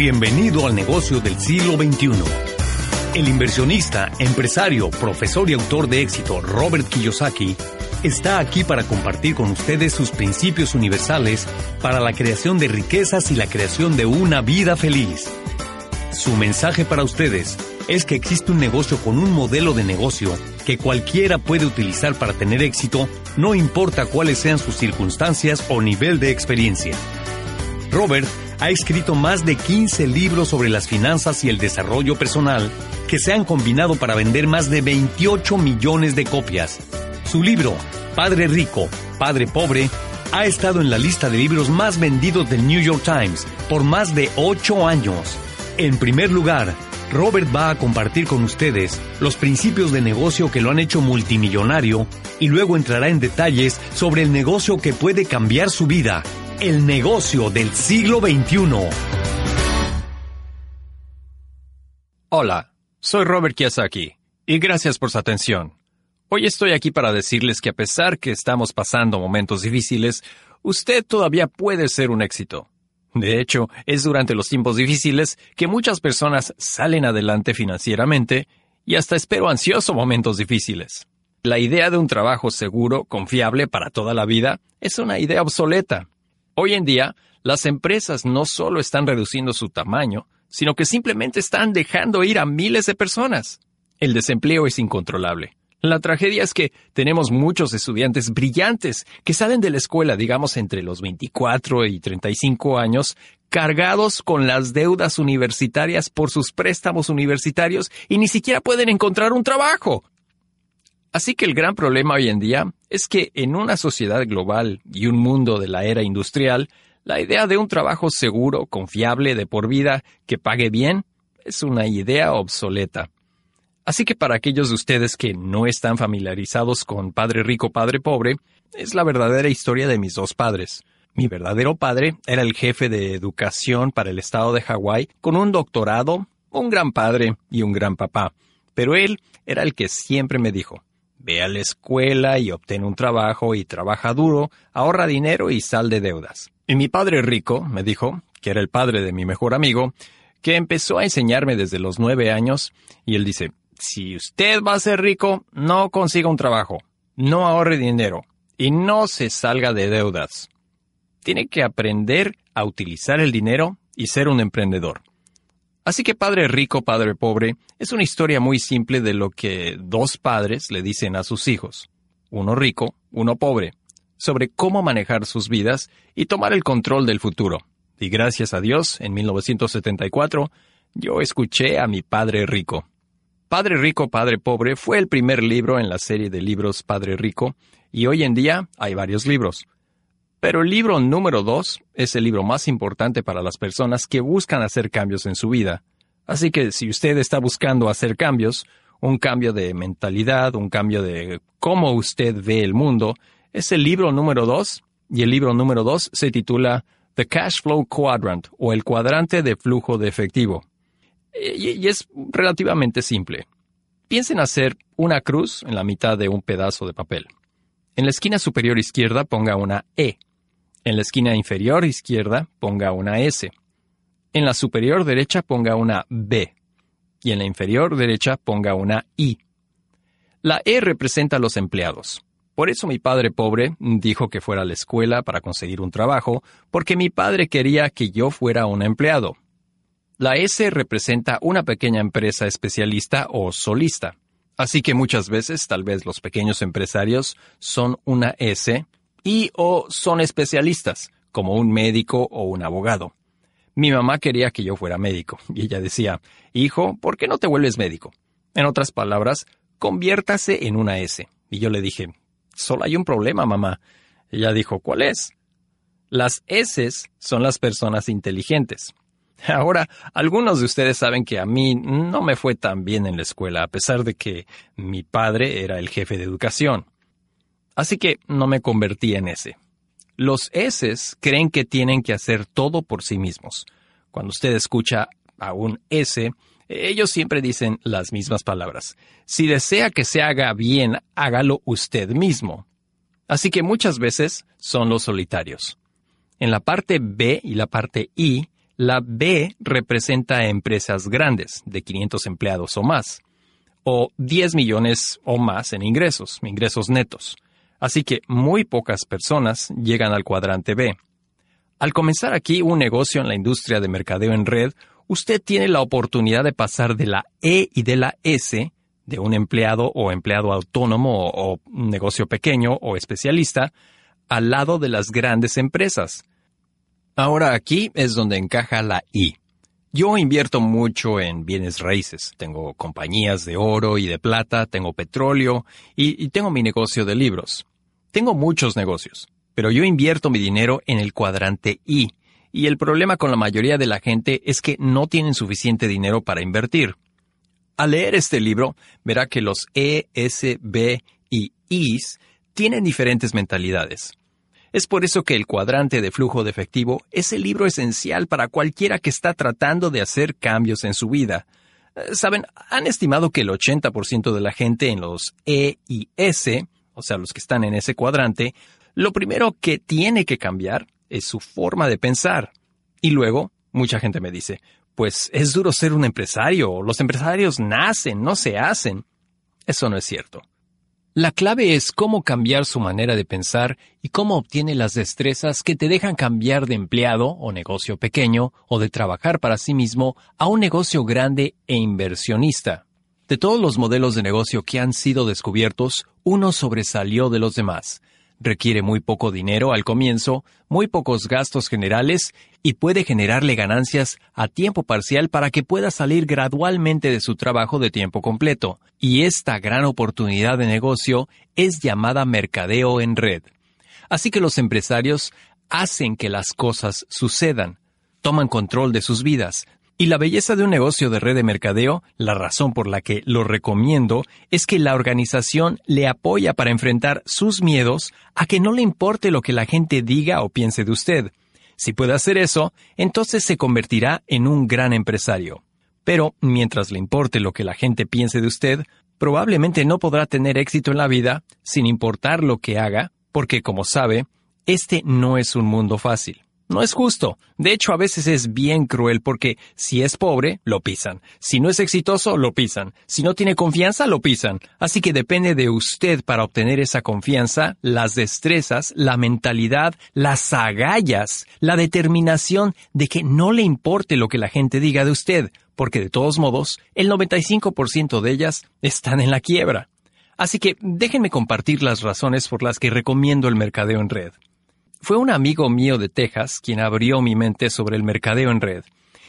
Bienvenido al negocio del siglo XXI. El inversionista, empresario, profesor y autor de éxito Robert Kiyosaki está aquí para compartir con ustedes sus principios universales para la creación de riquezas y la creación de una vida feliz. Su mensaje para ustedes es que existe un negocio con un modelo de negocio que cualquiera puede utilizar para tener éxito, no importa cuáles sean sus circunstancias o nivel de experiencia. Robert ha escrito más de 15 libros sobre las finanzas y el desarrollo personal que se han combinado para vender más de 28 millones de copias. Su libro, Padre Rico, Padre Pobre, ha estado en la lista de libros más vendidos del New York Times por más de 8 años. En primer lugar, Robert va a compartir con ustedes los principios de negocio que lo han hecho multimillonario y luego entrará en detalles sobre el negocio que puede cambiar su vida, el negocio del siglo XXI. Hola, soy Robert Kiyosaki y gracias por su atención. Hoy estoy aquí para decirles que a pesar que estamos pasando momentos difíciles, usted todavía puede ser un éxito. De hecho, es durante los tiempos difíciles que muchas personas salen adelante financieramente y hasta espero ansioso momentos difíciles. La idea de un trabajo seguro, confiable para toda la vida, es una idea obsoleta. Hoy en día, las empresas no solo están reduciendo su tamaño, sino que simplemente están dejando ir a miles de personas. El desempleo es incontrolable. La tragedia es que tenemos muchos estudiantes brillantes que salen de la escuela, digamos, entre los 24 y 35 años, cargados con las deudas universitarias por sus préstamos universitarios y ni siquiera pueden encontrar un trabajo. Así que el gran problema hoy en día es que en una sociedad global y un mundo de la era industrial, la idea de un trabajo seguro, confiable, de por vida, que pague bien, es una idea obsoleta. Así que para aquellos de ustedes que no están familiarizados con Padre Rico, Padre Pobre, es la verdadera historia de mis dos padres. Mi verdadero padre era el jefe de educación para el estado de Hawái, con un doctorado, un gran padre y un gran papá. Pero él era el que siempre me dijo, ve a la escuela y obtén un trabajo y trabaja duro, ahorra dinero y sal de deudas. Y mi padre rico me dijo, que era el padre de mi mejor amigo, que empezó a enseñarme desde los nueve años, y él dice, si usted va a ser rico, no consiga un trabajo, no ahorre dinero y no se salga de deudas. Tiene que aprender a utilizar el dinero y ser un emprendedor. Así que Padre Rico, Padre Pobre es una historia muy simple de lo que dos padres le dicen a sus hijos, uno rico, uno pobre, sobre cómo manejar sus vidas y tomar el control del futuro. Y gracias a Dios, en 1974, yo escuché a mi Padre Rico. Padre Rico, Padre Pobre fue el primer libro en la serie de libros Padre Rico, y hoy en día hay varios libros. Pero el libro número dos es el libro más importante para las personas que buscan hacer cambios en su vida. Así que si usted está buscando hacer cambios, un cambio de mentalidad, un cambio de cómo usted ve el mundo, es el libro número dos, y el libro número dos se titula The Cash Flow Quadrant o el cuadrante de flujo de efectivo. Y, es relativamente simple. Piensen hacer una cruz en la mitad de un pedazo de papel. En la esquina superior izquierda ponga una E. En la esquina inferior izquierda ponga una S. En la superior derecha ponga una B. Y en la inferior derecha ponga una I. La E representa a los empleados. Por eso mi padre pobre dijo que fuera a la escuela para conseguir un trabajo, porque mi padre quería que yo fuera un empleado. La S representa una pequeña empresa especialista o solista. Así que muchas veces tal vez los pequeños empresarios son una S y o son especialistas, como un médico o un abogado. Mi mamá quería que yo fuera médico y ella decía, hijo, ¿por qué no te vuelves médico? En otras palabras, conviértase en una S. Y yo le dije, solo hay un problema, mamá. Ella dijo, ¿cuál es? Las S son las personas inteligentes. Ahora, algunos de ustedes saben que a mí no me fue tan bien en la escuela, a pesar de que mi padre era el jefe de educación. Así que no me convertí en ese. Los S creen que tienen que hacer todo por sí mismos. Cuando usted escucha a un S, ellos siempre dicen las mismas palabras. Si desea que se haga bien, hágalo usted mismo. Así que muchas veces son los solitarios. En la parte B y la parte I, La B representa empresas grandes, de 500 empleados o más, o 10 millones o más en ingresos, ingresos netos. Así que muy pocas personas llegan al cuadrante B. Al comenzar aquí un negocio en la industria de mercadeo en red, usted tiene la oportunidad de pasar de la E y de la S, de un empleado o empleado autónomo o, negocio pequeño o especialista, al lado de las grandes empresas. Ahora aquí es donde encaja la I. Yo invierto mucho en bienes raíces. Tengo compañías de oro y de plata, tengo petróleo y, tengo mi negocio de libros. Tengo muchos negocios, pero yo invierto mi dinero en el cuadrante I. Y el problema con la mayoría de la gente es que no tienen suficiente dinero para invertir. Al leer este libro, verá que los E, S, B y Is tienen diferentes mentalidades. Es por eso que el cuadrante de flujo de efectivo es el libro esencial para cualquiera que está tratando de hacer cambios en su vida. Eh, saben, han estimado que el 80% de la gente en los E y S, o sea, los que están en ese cuadrante, lo primero que tiene que cambiar es su forma de pensar. Y luego, mucha gente me dice, pues es duro ser un empresario, los empresarios nacen, no se hacen. Eso no es cierto. La clave es cómo cambiar su manera de pensar y cómo obtiene las destrezas que te dejan cambiar de empleado o negocio pequeño o de trabajar para sí mismo a un negocio grande e inversionista. De todos los modelos de negocio que han sido descubiertos, uno sobresalió de los demás. Requiere muy poco dinero al comienzo, muy pocos gastos generales y puede generarle ganancias a tiempo parcial para que pueda salir gradualmente de su trabajo de tiempo completo. Y esta gran oportunidad de negocio es llamada mercadeo en red. Así que los empresarios hacen que las cosas sucedan, toman control de sus vidas, y la belleza de un negocio de red de mercadeo, la razón por la que lo recomiendo, es que la organización le apoya para enfrentar sus miedos a que no le importe lo que la gente diga o piense de usted. Si puede hacer eso, entonces se convertirá en un gran empresario. Pero mientras le importe lo que la gente piense de usted, probablemente no podrá tener éxito en la vida sin importar lo que haga, porque como sabe, este no es un mundo fácil. No es justo. De hecho, a veces es bien cruel porque si es pobre, lo pisan. Si no es exitoso, lo pisan. Si no tiene confianza, lo pisan. Así que depende de usted para obtener esa confianza, las destrezas, la mentalidad, las agallas, la determinación de que no le importe lo que la gente diga de usted, porque de todos modos, el 95% de ellas están en la quiebra. Así que déjenme compartir las razones por las que recomiendo el mercadeo en red. Fue un amigo mío de Texas quien abrió mi mente sobre el mercadeo en red.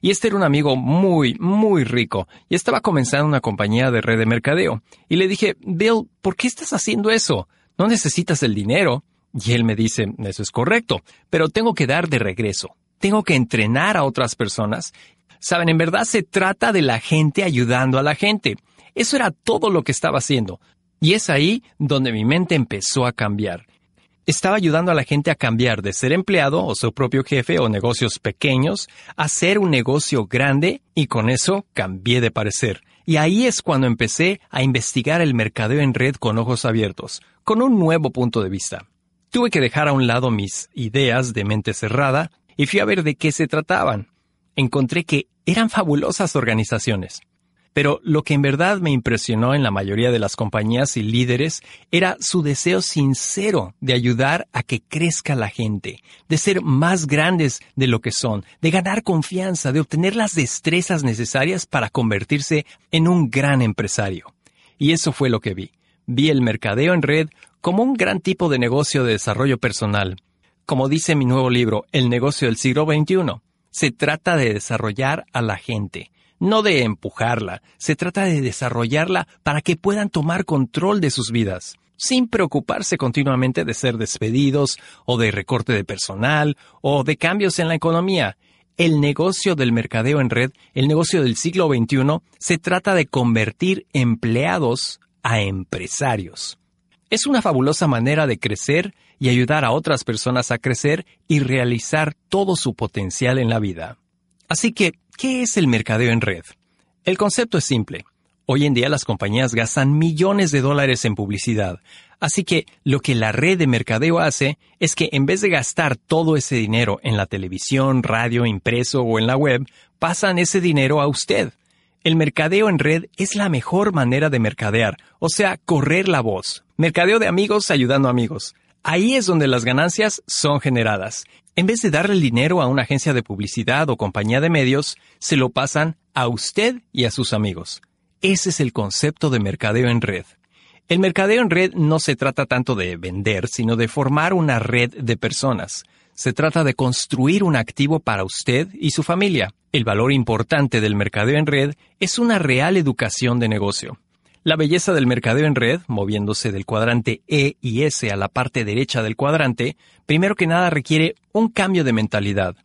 Y este era un amigo muy, muy rico y estaba comenzando una compañía de red de mercadeo. Y le dije, Bill, ¿por qué estás haciendo eso? No necesitas el dinero. Y él me dice, eso es correcto, pero tengo que dar de regreso. Tengo que entrenar a otras personas. Saben, en verdad se trata de la gente ayudando a la gente. Eso era todo lo que estaba haciendo. Y es ahí donde mi mente empezó a cambiar estaba ayudando a la gente a cambiar de ser empleado o su propio jefe o negocios pequeños a ser un negocio grande y con eso cambié de parecer. Y ahí es cuando empecé a investigar el mercadeo en red con ojos abiertos, con un nuevo punto de vista. Tuve que dejar a un lado mis ideas de mente cerrada y fui a ver de qué se trataban. Encontré que eran fabulosas organizaciones. Pero lo que en verdad me impresionó en la mayoría de las compañías y líderes era su deseo sincero de ayudar a que crezca la gente, de ser más grandes de lo que son, de ganar confianza, de obtener las destrezas necesarias para convertirse en un gran empresario. Y eso fue lo que vi. Vi el mercadeo en red como un gran tipo de negocio de desarrollo personal. Como dice mi nuevo libro, El negocio del siglo XXI, se trata de desarrollar a la gente no de empujarla, se trata de desarrollarla para que puedan tomar control de sus vidas, sin preocuparse continuamente de ser despedidos o de recorte de personal o de cambios en la economía. El negocio del mercadeo en red, el negocio del siglo XXI, se trata de convertir empleados a empresarios. Es una fabulosa manera de crecer y ayudar a otras personas a crecer y realizar todo su potencial en la vida. Así que ¿Qué es el mercadeo en red? El concepto es simple. Hoy en día las compañías gastan millones de dólares en publicidad. Así que lo que la red de mercadeo hace es que en vez de gastar todo ese dinero en la televisión, radio, impreso o en la web, pasan ese dinero a usted. El mercadeo en red es la mejor manera de mercadear, o sea, correr la voz. Mercadeo de amigos ayudando a amigos. Ahí es donde las ganancias son generadas. En vez de darle el dinero a una agencia de publicidad o compañía de medios, se lo pasan a usted y a sus amigos. Ese es el concepto de mercadeo en red. El mercadeo en red no se trata tanto de vender, sino de formar una red de personas. Se trata de construir un activo para usted y su familia. El valor importante del mercadeo en red es una real educación de negocio. La belleza del mercadeo en red, moviéndose del cuadrante E y S a la parte derecha del cuadrante, primero que nada requiere un cambio de mentalidad.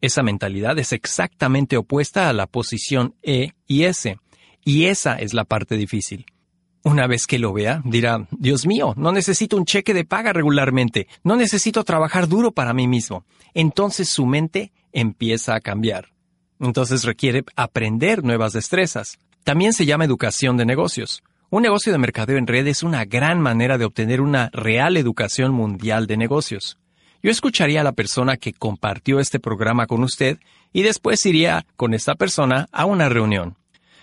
Esa mentalidad es exactamente opuesta a la posición E y S, y esa es la parte difícil. Una vez que lo vea, dirá, Dios mío, no necesito un cheque de paga regularmente, no necesito trabajar duro para mí mismo. Entonces su mente empieza a cambiar. Entonces requiere aprender nuevas destrezas. También se llama educación de negocios. Un negocio de mercadeo en red es una gran manera de obtener una real educación mundial de negocios. Yo escucharía a la persona que compartió este programa con usted y después iría con esta persona a una reunión.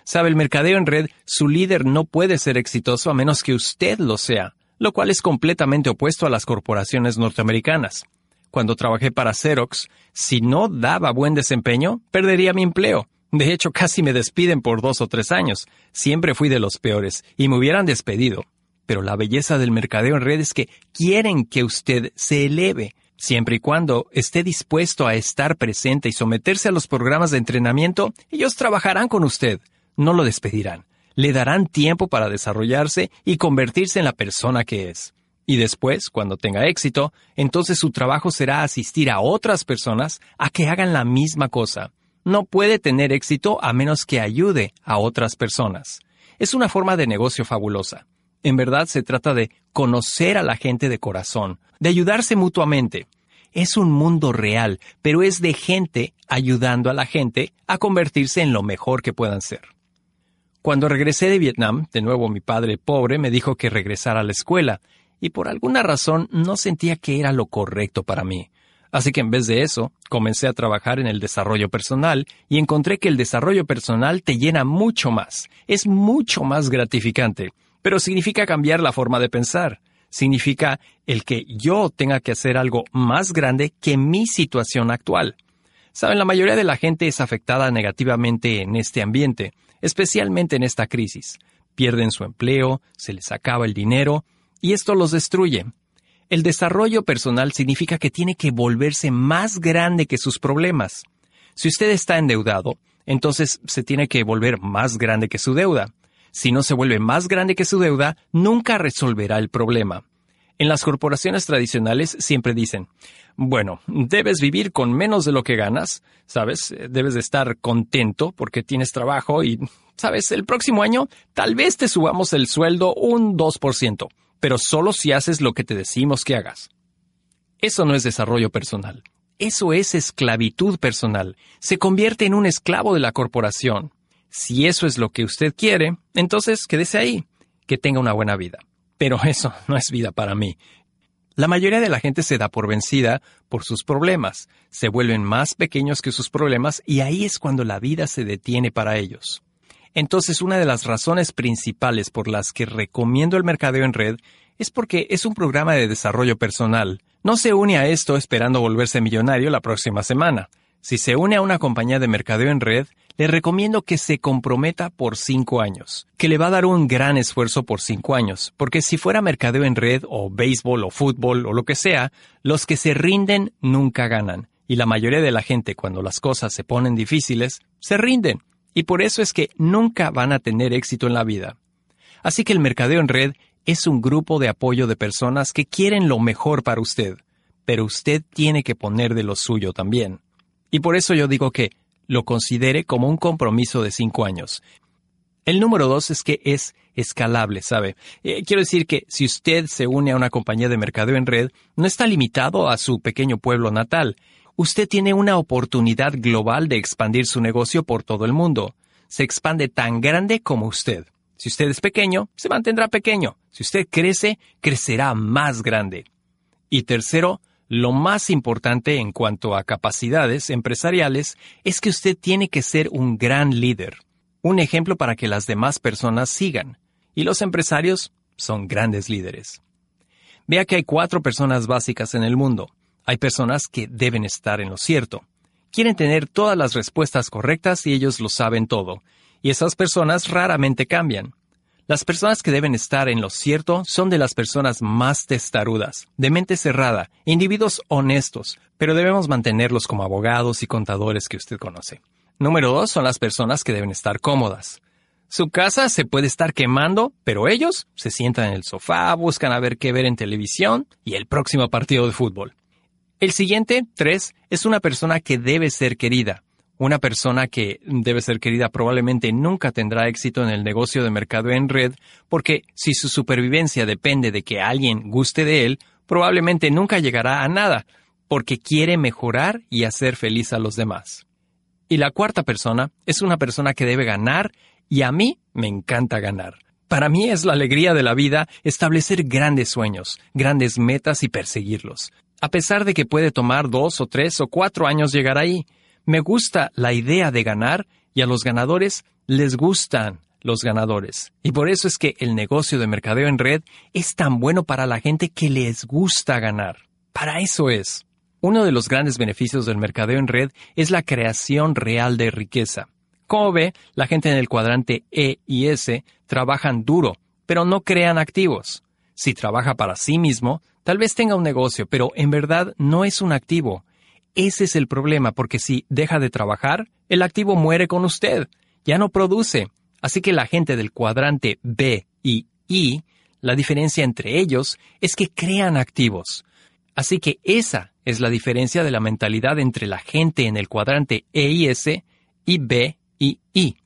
Sabe, el mercadeo en red, su líder no puede ser exitoso a menos que usted lo sea, lo cual es completamente opuesto a las corporaciones norteamericanas. Cuando trabajé para Xerox, si no daba buen desempeño, perdería mi empleo. De hecho, casi me despiden por dos o tres años. Siempre fui de los peores y me hubieran despedido. Pero la belleza del mercadeo en red es que quieren que usted se eleve, siempre y cuando esté dispuesto a estar presente y someterse a los programas de entrenamiento, ellos trabajarán con usted. No lo despedirán. Le darán tiempo para desarrollarse y convertirse en la persona que es. Y después, cuando tenga éxito, entonces su trabajo será asistir a otras personas a que hagan la misma cosa no puede tener éxito a menos que ayude a otras personas. Es una forma de negocio fabulosa. En verdad se trata de conocer a la gente de corazón, de ayudarse mutuamente. Es un mundo real, pero es de gente ayudando a la gente a convertirse en lo mejor que puedan ser. Cuando regresé de Vietnam, de nuevo mi padre pobre me dijo que regresara a la escuela, y por alguna razón no sentía que era lo correcto para mí. Así que en vez de eso, comencé a trabajar en el desarrollo personal y encontré que el desarrollo personal te llena mucho más, es mucho más gratificante, pero significa cambiar la forma de pensar, significa el que yo tenga que hacer algo más grande que mi situación actual. Saben, la mayoría de la gente es afectada negativamente en este ambiente, especialmente en esta crisis. Pierden su empleo, se les acaba el dinero, y esto los destruye. El desarrollo personal significa que tiene que volverse más grande que sus problemas. Si usted está endeudado, entonces se tiene que volver más grande que su deuda. Si no se vuelve más grande que su deuda, nunca resolverá el problema. En las corporaciones tradicionales siempre dicen, bueno, debes vivir con menos de lo que ganas, ¿sabes? Debes de estar contento porque tienes trabajo y, ¿sabes? El próximo año tal vez te subamos el sueldo un 2% pero solo si haces lo que te decimos que hagas. Eso no es desarrollo personal. Eso es esclavitud personal. Se convierte en un esclavo de la corporación. Si eso es lo que usted quiere, entonces quédese ahí, que tenga una buena vida. Pero eso no es vida para mí. La mayoría de la gente se da por vencida por sus problemas, se vuelven más pequeños que sus problemas y ahí es cuando la vida se detiene para ellos. Entonces, una de las razones principales por las que recomiendo el mercadeo en red es porque es un programa de desarrollo personal. No se une a esto esperando volverse millonario la próxima semana. Si se une a una compañía de mercadeo en red, le recomiendo que se comprometa por cinco años, que le va a dar un gran esfuerzo por cinco años, porque si fuera mercadeo en red o béisbol o fútbol o lo que sea, los que se rinden nunca ganan, y la mayoría de la gente cuando las cosas se ponen difíciles, se rinden. Y por eso es que nunca van a tener éxito en la vida. Así que el mercadeo en red es un grupo de apoyo de personas que quieren lo mejor para usted, pero usted tiene que poner de lo suyo también. Y por eso yo digo que lo considere como un compromiso de cinco años. El número dos es que es escalable, ¿sabe? Eh, quiero decir que si usted se une a una compañía de mercadeo en red, no está limitado a su pequeño pueblo natal usted tiene una oportunidad global de expandir su negocio por todo el mundo. Se expande tan grande como usted. Si usted es pequeño, se mantendrá pequeño. Si usted crece, crecerá más grande. Y tercero, lo más importante en cuanto a capacidades empresariales es que usted tiene que ser un gran líder, un ejemplo para que las demás personas sigan. Y los empresarios son grandes líderes. Vea que hay cuatro personas básicas en el mundo. Hay personas que deben estar en lo cierto. Quieren tener todas las respuestas correctas y ellos lo saben todo. Y esas personas raramente cambian. Las personas que deben estar en lo cierto son de las personas más testarudas, de mente cerrada, individuos honestos, pero debemos mantenerlos como abogados y contadores que usted conoce. Número dos son las personas que deben estar cómodas. Su casa se puede estar quemando, pero ellos se sientan en el sofá, buscan a ver qué ver en televisión y el próximo partido de fútbol. El siguiente, tres, es una persona que debe ser querida. Una persona que debe ser querida probablemente nunca tendrá éxito en el negocio de mercado en red porque si su supervivencia depende de que alguien guste de él, probablemente nunca llegará a nada porque quiere mejorar y hacer feliz a los demás. Y la cuarta persona es una persona que debe ganar y a mí me encanta ganar. Para mí es la alegría de la vida establecer grandes sueños, grandes metas y perseguirlos. A pesar de que puede tomar dos o tres o cuatro años llegar ahí, me gusta la idea de ganar y a los ganadores les gustan los ganadores. Y por eso es que el negocio de mercadeo en red es tan bueno para la gente que les gusta ganar. Para eso es. Uno de los grandes beneficios del mercadeo en red es la creación real de riqueza. Como ve, la gente en el cuadrante E y S trabajan duro, pero no crean activos. Si trabaja para sí mismo, tal vez tenga un negocio, pero en verdad no es un activo, ese es el problema, porque si deja de trabajar, el activo muere con usted, ya no produce. Así que la gente del cuadrante B y I, la diferencia entre ellos es que crean activos. Así que esa es la diferencia de la mentalidad entre la gente en el cuadrante E y S y B y I.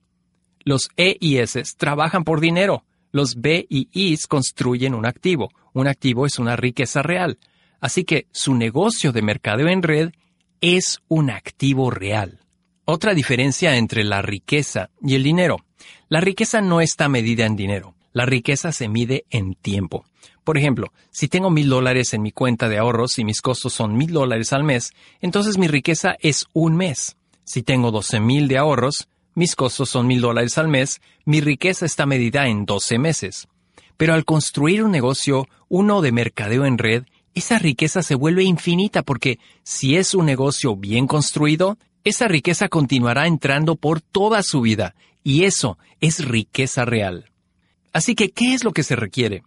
Los E y S trabajan por dinero. Los B y I construyen un activo. Un activo es una riqueza real. Así que su negocio de mercadeo en red es un activo real. Otra diferencia entre la riqueza y el dinero. La riqueza no está medida en dinero. La riqueza se mide en tiempo. Por ejemplo, si tengo mil dólares en mi cuenta de ahorros y mis costos son mil dólares al mes, entonces mi riqueza es un mes. Si tengo doce mil de ahorros, mis costos son mil dólares al mes, mi riqueza está medida en doce meses. Pero al construir un negocio, uno de mercadeo en red, esa riqueza se vuelve infinita porque si es un negocio bien construido, esa riqueza continuará entrando por toda su vida y eso es riqueza real. Así que, ¿qué es lo que se requiere?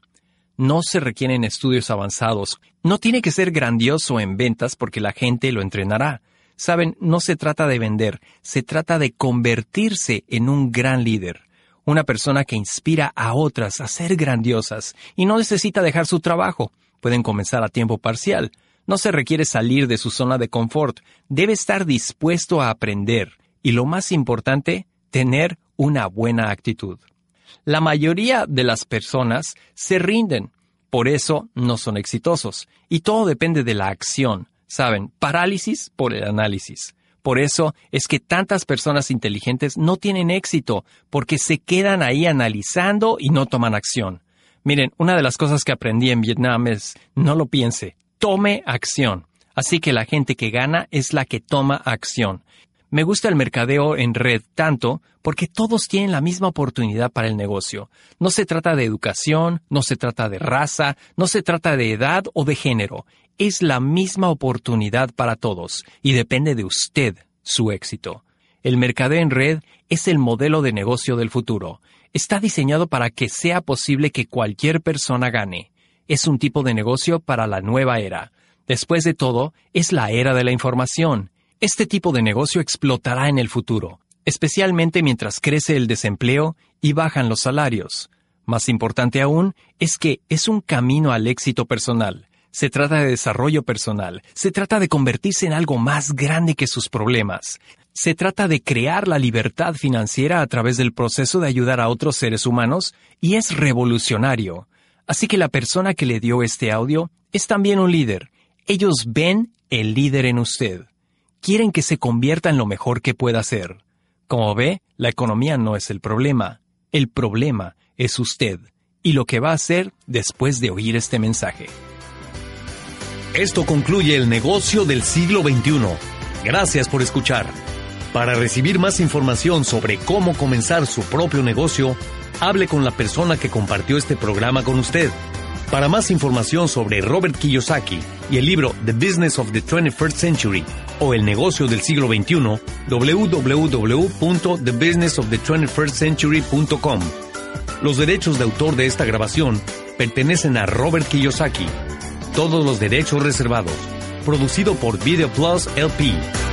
No se requieren estudios avanzados, no tiene que ser grandioso en ventas porque la gente lo entrenará. Saben, no se trata de vender, se trata de convertirse en un gran líder, una persona que inspira a otras a ser grandiosas y no necesita dejar su trabajo pueden comenzar a tiempo parcial. No se requiere salir de su zona de confort, debe estar dispuesto a aprender y lo más importante, tener una buena actitud. La mayoría de las personas se rinden, por eso no son exitosos, y todo depende de la acción, ¿saben? Parálisis por el análisis. Por eso es que tantas personas inteligentes no tienen éxito, porque se quedan ahí analizando y no toman acción. Miren, una de las cosas que aprendí en Vietnam es no lo piense, tome acción. Así que la gente que gana es la que toma acción. Me gusta el mercadeo en red tanto porque todos tienen la misma oportunidad para el negocio. No se trata de educación, no se trata de raza, no se trata de edad o de género. Es la misma oportunidad para todos y depende de usted su éxito. El mercadeo en red es el modelo de negocio del futuro está diseñado para que sea posible que cualquier persona gane. Es un tipo de negocio para la nueva era. Después de todo, es la era de la información. Este tipo de negocio explotará en el futuro, especialmente mientras crece el desempleo y bajan los salarios. Más importante aún es que es un camino al éxito personal. Se trata de desarrollo personal, se trata de convertirse en algo más grande que sus problemas. Se trata de crear la libertad financiera a través del proceso de ayudar a otros seres humanos y es revolucionario. Así que la persona que le dio este audio es también un líder. Ellos ven el líder en usted. Quieren que se convierta en lo mejor que pueda ser. Como ve, la economía no es el problema. El problema es usted y lo que va a hacer después de oír este mensaje. Esto concluye el negocio del siglo XXI. Gracias por escuchar. Para recibir más información sobre cómo comenzar su propio negocio, hable con la persona que compartió este programa con usted. Para más información sobre Robert Kiyosaki y el libro The Business of the 21st Century o El negocio del siglo XXI, www.thebusinessofthe21stcentury.com. Los derechos de autor de esta grabación pertenecen a Robert Kiyosaki. Todos los derechos reservados. Producido por Video Plus LP.